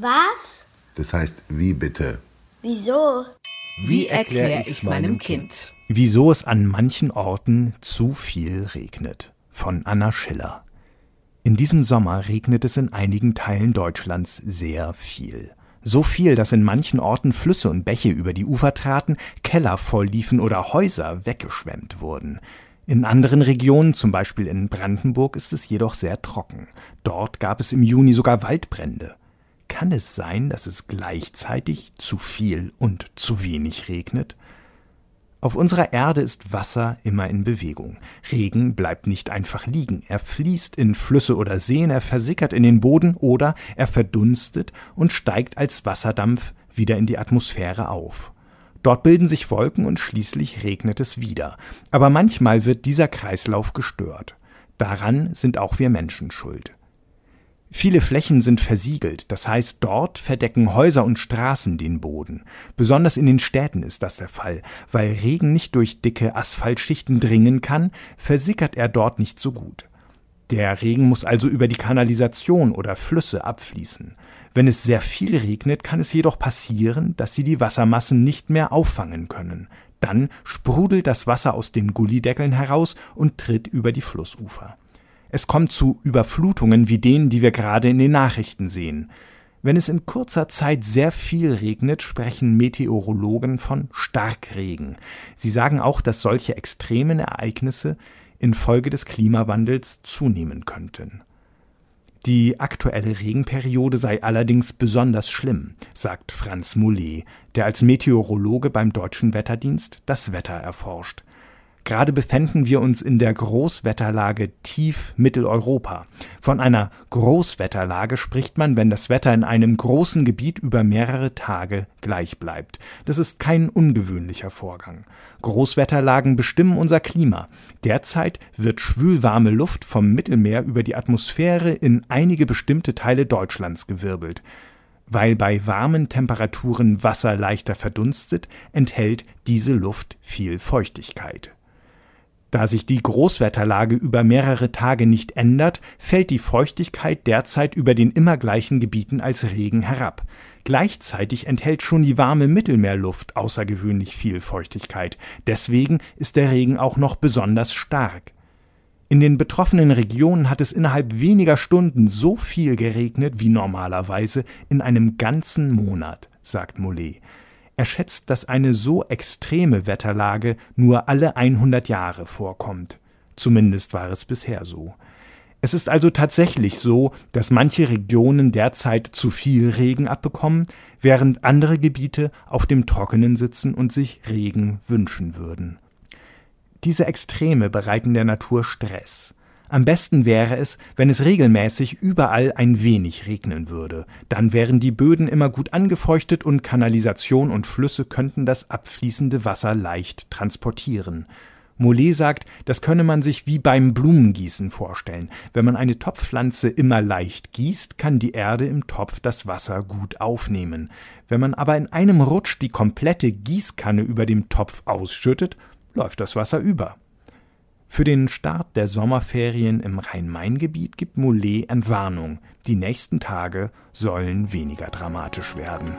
Was? Das heißt, wie bitte? Wieso? Wie erkläre ich meinem Kind? Wieso es an manchen Orten zu viel regnet. Von Anna Schiller. In diesem Sommer regnet es in einigen Teilen Deutschlands sehr viel. So viel, dass in manchen Orten Flüsse und Bäche über die Ufer traten, Keller vollliefen oder Häuser weggeschwemmt wurden. In anderen Regionen, zum Beispiel in Brandenburg, ist es jedoch sehr trocken. Dort gab es im Juni sogar Waldbrände. Kann es sein, dass es gleichzeitig zu viel und zu wenig regnet? Auf unserer Erde ist Wasser immer in Bewegung. Regen bleibt nicht einfach liegen. Er fließt in Flüsse oder Seen, er versickert in den Boden oder er verdunstet und steigt als Wasserdampf wieder in die Atmosphäre auf. Dort bilden sich Wolken und schließlich regnet es wieder. Aber manchmal wird dieser Kreislauf gestört. Daran sind auch wir Menschen schuld. Viele Flächen sind versiegelt, das heißt, dort verdecken Häuser und Straßen den Boden. Besonders in den Städten ist das der Fall. Weil Regen nicht durch dicke Asphaltschichten dringen kann, versickert er dort nicht so gut. Der Regen muss also über die Kanalisation oder Flüsse abfließen. Wenn es sehr viel regnet, kann es jedoch passieren, dass sie die Wassermassen nicht mehr auffangen können. Dann sprudelt das Wasser aus den Gullideckeln heraus und tritt über die Flussufer. Es kommt zu Überflutungen wie denen, die wir gerade in den Nachrichten sehen. Wenn es in kurzer Zeit sehr viel regnet, sprechen Meteorologen von Starkregen. Sie sagen auch, dass solche extremen Ereignisse infolge des Klimawandels zunehmen könnten. Die aktuelle Regenperiode sei allerdings besonders schlimm, sagt Franz Moulet, der als Meteorologe beim Deutschen Wetterdienst das Wetter erforscht. Gerade befänden wir uns in der Großwetterlage tief Mitteleuropa. Von einer Großwetterlage spricht man, wenn das Wetter in einem großen Gebiet über mehrere Tage gleich bleibt. Das ist kein ungewöhnlicher Vorgang. Großwetterlagen bestimmen unser Klima. Derzeit wird schwülwarme Luft vom Mittelmeer über die Atmosphäre in einige bestimmte Teile Deutschlands gewirbelt. Weil bei warmen Temperaturen Wasser leichter verdunstet, enthält diese Luft viel Feuchtigkeit. Da sich die Großwetterlage über mehrere Tage nicht ändert, fällt die Feuchtigkeit derzeit über den immer gleichen Gebieten als Regen herab. Gleichzeitig enthält schon die warme Mittelmeerluft außergewöhnlich viel Feuchtigkeit. Deswegen ist der Regen auch noch besonders stark. In den betroffenen Regionen hat es innerhalb weniger Stunden so viel geregnet wie normalerweise in einem ganzen Monat, sagt Mollet. Er schätzt, dass eine so extreme Wetterlage nur alle 100 Jahre vorkommt. Zumindest war es bisher so. Es ist also tatsächlich so, dass manche Regionen derzeit zu viel Regen abbekommen, während andere Gebiete auf dem Trockenen sitzen und sich Regen wünschen würden. Diese Extreme bereiten der Natur Stress. Am besten wäre es, wenn es regelmäßig überall ein wenig regnen würde. Dann wären die Böden immer gut angefeuchtet und Kanalisation und Flüsse könnten das abfließende Wasser leicht transportieren. Mollet sagt, das könne man sich wie beim Blumengießen vorstellen. Wenn man eine Topfpflanze immer leicht gießt, kann die Erde im Topf das Wasser gut aufnehmen. Wenn man aber in einem Rutsch die komplette Gießkanne über dem Topf ausschüttet, läuft das Wasser über. Für den Start der Sommerferien im Rhein-Main-Gebiet gibt Mollet Entwarnung. Die nächsten Tage sollen weniger dramatisch werden.